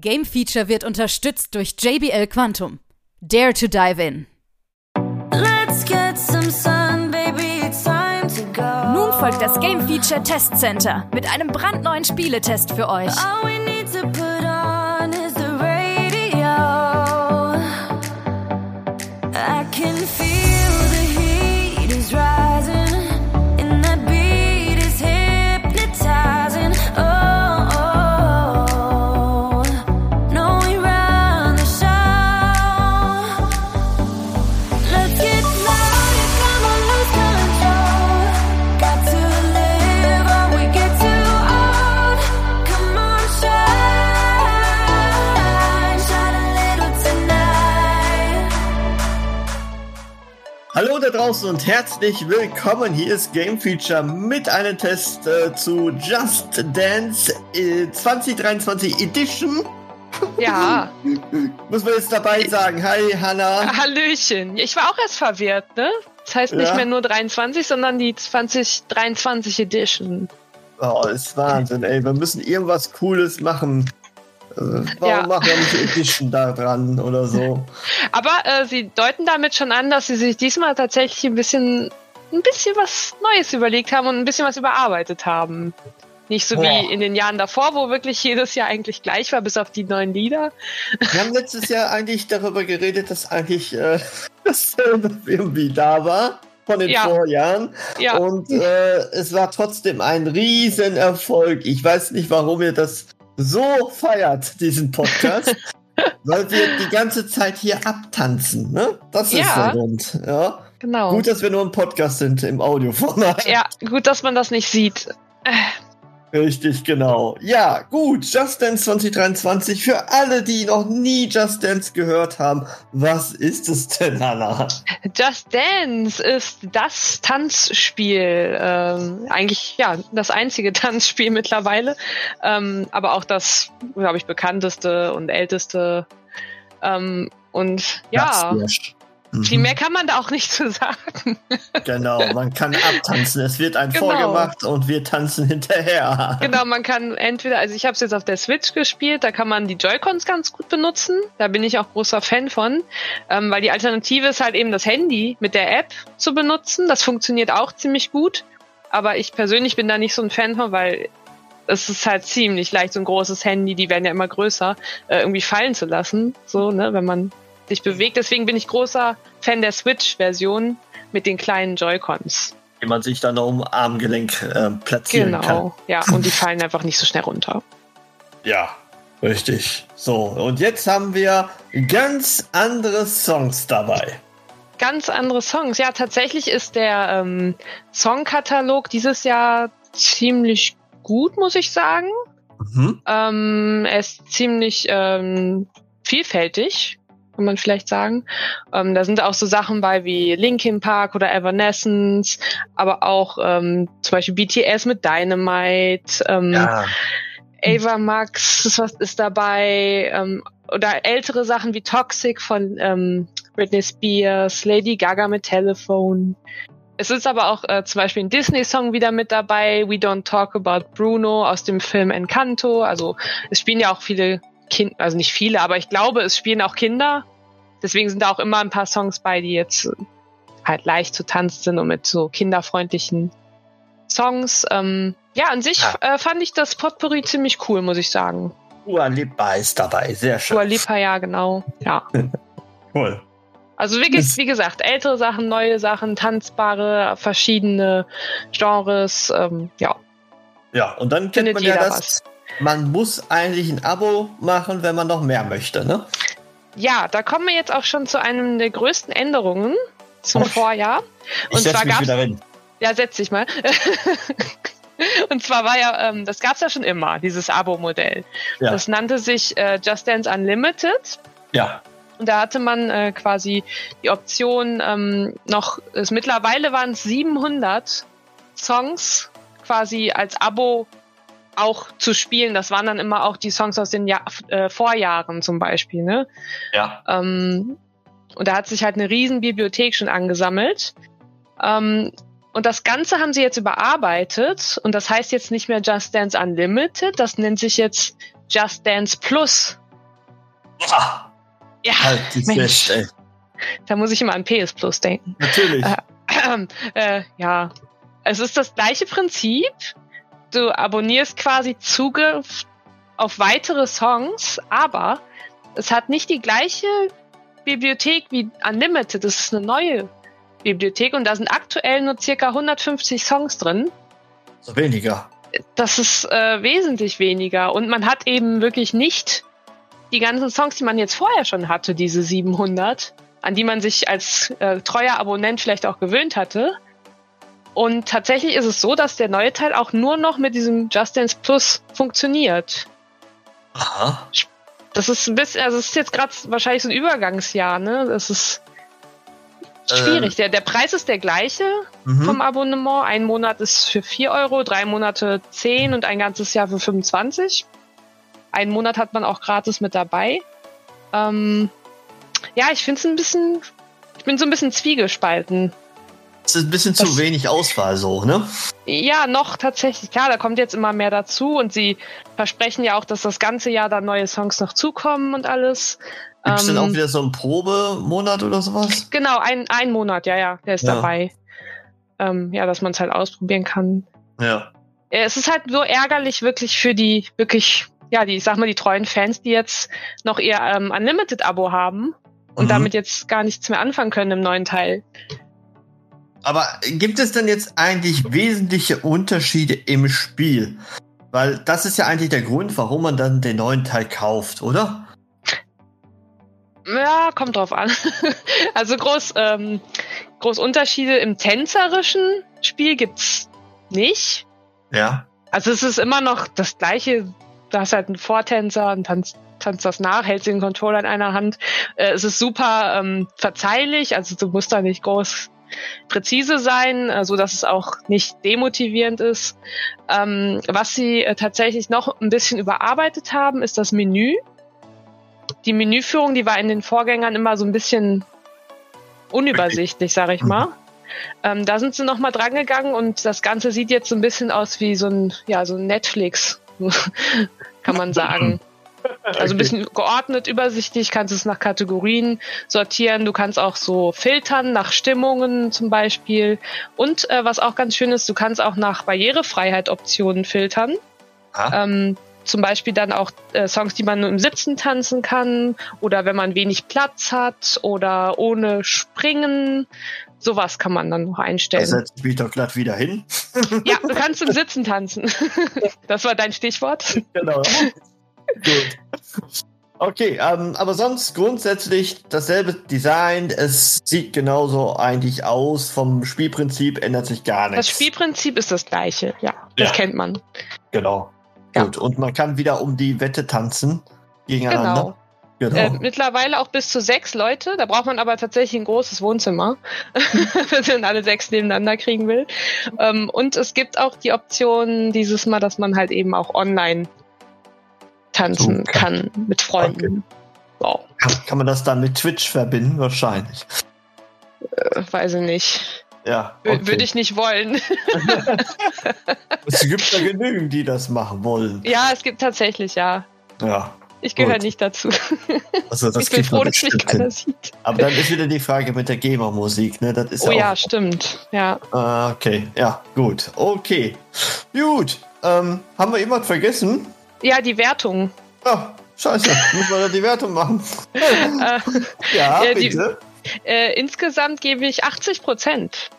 Game Feature wird unterstützt durch JBL Quantum. Dare to dive in. Sun, baby, Nun folgt das Game Feature Test Center mit einem brandneuen Spieletest für euch. Hallo da draußen und herzlich willkommen. Hier ist Game Feature mit einem Test äh, zu Just Dance äh, 2023 Edition. Ja. Muss man jetzt dabei sagen. Hi, Hanna. Hallöchen. Ich war auch erst verwirrt, ne? Das heißt nicht ja. mehr nur 23, sondern die 2023 Edition. Oh, ist Wahnsinn, ey. Wir müssen irgendwas Cooles machen. Warum ja. machen wir nicht Edition da dran oder so? Aber äh, sie deuten damit schon an, dass sie sich diesmal tatsächlich ein bisschen, ein bisschen was Neues überlegt haben und ein bisschen was überarbeitet haben. Nicht so Boah. wie in den Jahren davor, wo wirklich jedes Jahr eigentlich gleich war, bis auf die neuen Lieder. Wir haben letztes Jahr eigentlich darüber geredet, dass eigentlich äh, dasselbe irgendwie da war von den ja. Vorjahren. Ja. Und äh, es war trotzdem ein Riesenerfolg. Ich weiß nicht, warum ihr das so feiert, diesen Podcast. weil wir die ganze Zeit hier abtanzen, ne? Das ist ja. der Grund, ja. Genau. Gut, dass wir nur ein Podcast sind im Audioformat. Ja, gut, dass man das nicht sieht. Richtig, genau. Ja, gut. Just Dance 2023. Für alle, die noch nie Just Dance gehört haben, was ist es denn, Anna? Just Dance ist das Tanzspiel. Ähm, eigentlich, ja, das einzige Tanzspiel mittlerweile. Ähm, aber auch das, glaube ich, bekannteste und älteste. Ähm, und ja. Das viel mhm. mehr kann man da auch nicht zu sagen. Genau, man kann abtanzen. Es wird ein genau. vorgemacht und wir tanzen hinterher. Genau, man kann entweder, also ich habe es jetzt auf der Switch gespielt, da kann man die Joy-Cons ganz gut benutzen. Da bin ich auch großer Fan von, ähm, weil die Alternative ist halt eben das Handy mit der App zu benutzen. Das funktioniert auch ziemlich gut. Aber ich persönlich bin da nicht so ein Fan von, weil es ist halt ziemlich leicht, so ein großes Handy, die werden ja immer größer, äh, irgendwie fallen zu lassen. So, ne, wenn man sich bewegt. Deswegen bin ich großer Fan der Switch-Version mit den kleinen Joy-Cons. Die man sich dann um Armgelenk äh, platzieren genau, kann. Genau, ja, und die fallen einfach nicht so schnell runter. Ja, richtig. So, und jetzt haben wir ganz andere Songs dabei. Ganz andere Songs. Ja, tatsächlich ist der ähm, Songkatalog dieses Jahr ziemlich gut, muss ich sagen. Mhm. Ähm, er ist ziemlich ähm, vielfältig kann man vielleicht sagen. Ähm, da sind auch so Sachen bei wie Linkin Park oder Evanescence, aber auch ähm, zum Beispiel BTS mit Dynamite, ähm, ja. Ava Max ist, was ist dabei, ähm, oder ältere Sachen wie Toxic von ähm, Britney Spears, Lady Gaga mit Telephone. Es ist aber auch äh, zum Beispiel ein Disney-Song wieder mit dabei, We Don't Talk About Bruno aus dem Film Encanto. Also es spielen ja auch viele Kind, also nicht viele, aber ich glaube, es spielen auch Kinder. Deswegen sind da auch immer ein paar Songs bei, die jetzt halt leicht zu tanzen sind und mit so kinderfreundlichen Songs. Ähm, ja, an sich ja. Äh, fand ich das Potpourri ziemlich cool, muss ich sagen. Dua Lipa ist dabei, sehr schön. Dua Lipa, ja, genau. Ja. cool. Also wirklich, wie gesagt, ältere Sachen, neue Sachen, tanzbare, verschiedene Genres, ähm, ja. Ja, und dann kennt Findet man ja das, was man muss eigentlich ein Abo machen, wenn man noch mehr möchte, ne? Ja, da kommen wir jetzt auch schon zu einem der größten Änderungen zum oh. Vorjahr. Und ich zwar hin. Ja, setz dich mal. Und zwar war ja, ähm, das gab's ja schon immer, dieses Abo-Modell. Ja. Das nannte sich äh, Just Dance Unlimited. Ja. Und da hatte man äh, quasi die Option ähm, noch, es, mittlerweile waren es 700 Songs quasi als Abo auch zu spielen. Das waren dann immer auch die Songs aus den ja äh, Vorjahren zum Beispiel. Ne? Ja. Ähm, und da hat sich halt eine riesen Bibliothek schon angesammelt. Ähm, und das Ganze haben sie jetzt überarbeitet und das heißt jetzt nicht mehr Just Dance Unlimited, das nennt sich jetzt Just Dance Plus Ah, ja, halt Mensch. Fest, ey. Da muss ich immer an PS Plus denken. Natürlich. Äh, äh, ja, es ist das gleiche Prinzip. Du abonnierst quasi Zugriff auf weitere Songs, aber es hat nicht die gleiche Bibliothek wie Unlimited. Das ist eine neue Bibliothek und da sind aktuell nur circa 150 Songs drin. So weniger. Das ist äh, wesentlich weniger und man hat eben wirklich nicht die ganzen Songs, die man jetzt vorher schon hatte, diese 700, an die man sich als äh, treuer Abonnent vielleicht auch gewöhnt hatte. Und tatsächlich ist es so, dass der neue Teil auch nur noch mit diesem Just Dance Plus funktioniert. Aha. Das ist ein bisschen, also es ist jetzt gerade wahrscheinlich so ein Übergangsjahr, ne? Das ist schwierig. Ähm. Der, der Preis ist der gleiche mhm. vom Abonnement. Ein Monat ist für 4 Euro, drei Monate 10 und ein ganzes Jahr für 25. Einen Monat hat man auch gratis mit dabei. Ähm, ja, ich finde es ein bisschen, ich bin so ein bisschen zwiegespalten. Es ist ein bisschen das, zu wenig Auswahl so, ne? Ja, noch tatsächlich. Klar, da kommt jetzt immer mehr dazu und sie versprechen ja auch, dass das ganze Jahr dann neue Songs noch zukommen und alles. Gibt es ähm, denn auch wieder so einen Probemonat oder sowas? Genau, ein, ein Monat, ja, ja, der ist ja. dabei. Ähm, ja, dass man es halt ausprobieren kann. Ja. Es ist halt so ärgerlich wirklich für die wirklich, ja, die, ich sag mal, die treuen Fans, die jetzt noch ihr ähm, Unlimited-Abo haben und mhm. damit jetzt gar nichts mehr anfangen können im neuen Teil. Aber gibt es denn jetzt eigentlich wesentliche Unterschiede im Spiel? Weil das ist ja eigentlich der Grund, warum man dann den neuen Teil kauft, oder? Ja, kommt drauf an. also groß, ähm, groß Unterschiede im tänzerischen Spiel gibt's nicht. Ja. Also es ist immer noch das gleiche. Du hast halt einen Vortänzer und tanzt, tanzt das nach, hältst den Controller in einer Hand. Äh, es ist super ähm, verzeihlich, also du musst da nicht groß präzise sein, äh, so dass es auch nicht demotivierend ist. Ähm, was sie äh, tatsächlich noch ein bisschen überarbeitet haben, ist das Menü. Die Menüführung, die war in den Vorgängern immer so ein bisschen unübersichtlich, sage ich mal. Ähm, da sind sie noch mal dran gegangen und das Ganze sieht jetzt so ein bisschen aus wie so ein, ja, so ein Netflix, kann man sagen. Also ein bisschen geordnet, übersichtlich, kannst es nach Kategorien sortieren. Du kannst auch so filtern nach Stimmungen zum Beispiel. Und äh, was auch ganz schön ist, du kannst auch nach Barrierefreiheit-Optionen filtern. Ah. Ähm, zum Beispiel dann auch äh, Songs, die man nur im Sitzen tanzen kann oder wenn man wenig Platz hat oder ohne Springen. Sowas kann man dann noch einstellen. Da setze ich mich doch glatt wieder hin. ja, du kannst im Sitzen tanzen. das war dein Stichwort. Genau. Gut. Okay, ähm, aber sonst grundsätzlich dasselbe Design. Es sieht genauso eigentlich aus. Vom Spielprinzip ändert sich gar nichts. Das Spielprinzip ist das gleiche, ja. Das ja. kennt man. Genau. Ja. Gut. Und man kann wieder um die Wette tanzen gegeneinander. Genau. Genau. Äh, mittlerweile auch bis zu sechs Leute. Da braucht man aber tatsächlich ein großes Wohnzimmer, wenn man alle sechs nebeneinander kriegen will. Ähm, und es gibt auch die Option dieses Mal, dass man halt eben auch online tanzen so, kann. kann. mit Freunden. Okay. Wow. Kann, kann, man das dann mit Twitch verbinden? Wahrscheinlich. Äh, weiß ich nicht. Ja. Okay. Würde ich nicht wollen. es gibt ja genügend, die das machen wollen. Ja, es gibt tatsächlich, ja. Ja. Ich gehöre nicht dazu. Also das ich bin froh, dass mich keiner sieht. Aber dann ist wieder die Frage mit der Gamer-Musik, ne? Das ist oh ja, stimmt. Ja. Ah, okay, ja, gut. Okay. Gut. Ähm, haben wir jemand vergessen? Ja, die Wertung. Oh, scheiße. Müssen wir da die Wertung machen? äh, ja, bitte. Die, äh, insgesamt gebe ich 80 Prozent.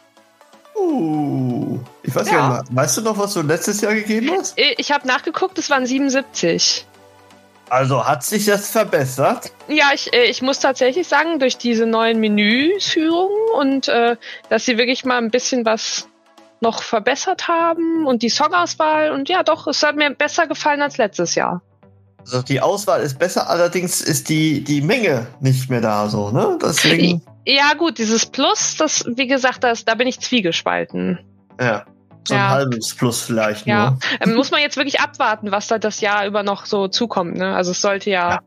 Uh, ich weiß ja. gar nicht, weißt du noch, was du letztes Jahr gegeben hast? Äh, ich habe nachgeguckt, es waren 77. Also hat sich das verbessert? Ja, ich, äh, ich muss tatsächlich sagen, durch diese neuen Menüführungen und äh, dass sie wirklich mal ein bisschen was noch verbessert haben und die Songauswahl und ja, doch, es hat mir besser gefallen als letztes Jahr. Also die Auswahl ist besser, allerdings ist die, die Menge nicht mehr da, so, ne? Deswegen. Ja, gut, dieses Plus, das, wie gesagt, das, da bin ich zwiegespalten. Ja. So ein ja. halbes Plus vielleicht. Ja. Nur. Ähm, muss man jetzt wirklich abwarten, was da das Jahr über noch so zukommt, ne? Also es sollte ja, ja.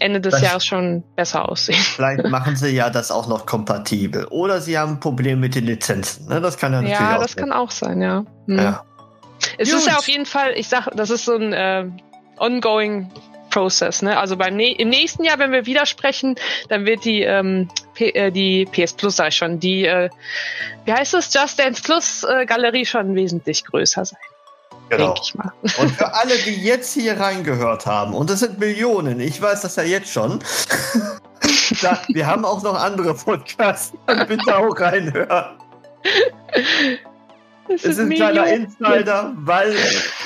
Ende des Jahres schon besser aussehen. Vielleicht machen sie ja das auch noch kompatibel. Oder sie haben ein Problem mit den Lizenzen. Ne? Das kann ja natürlich Ja, auch das sein. kann auch sein, ja. Hm. ja. Es Gut. ist ja auf jeden Fall, ich sag, das ist so ein äh, ongoing Process. Ne? Also beim ne im nächsten Jahr, wenn wir wieder sprechen, dann wird die ähm, P äh, die PS Plus, sag ich schon, die äh, wie heißt es, Just Dance Plus äh, Galerie schon wesentlich größer sein. Genau. Ich mal. Und für alle, die jetzt hier reingehört haben, und das sind Millionen, ich weiß das ja jetzt schon, da, wir haben auch noch andere Podcasts, bitte auch reinhören. Es ist ein kleiner Insider, weil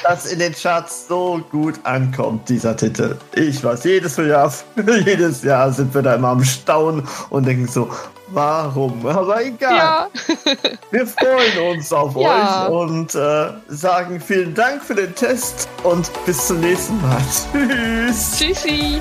das in den Charts so gut ankommt, dieser Titel. Ich weiß, jedes Jahr, jedes Jahr sind wir da immer am Staunen und denken so, warum? Aber egal. Ja. wir freuen uns auf ja. euch und äh, sagen vielen Dank für den Test und bis zum nächsten Mal. Tschüss. Tschüssi.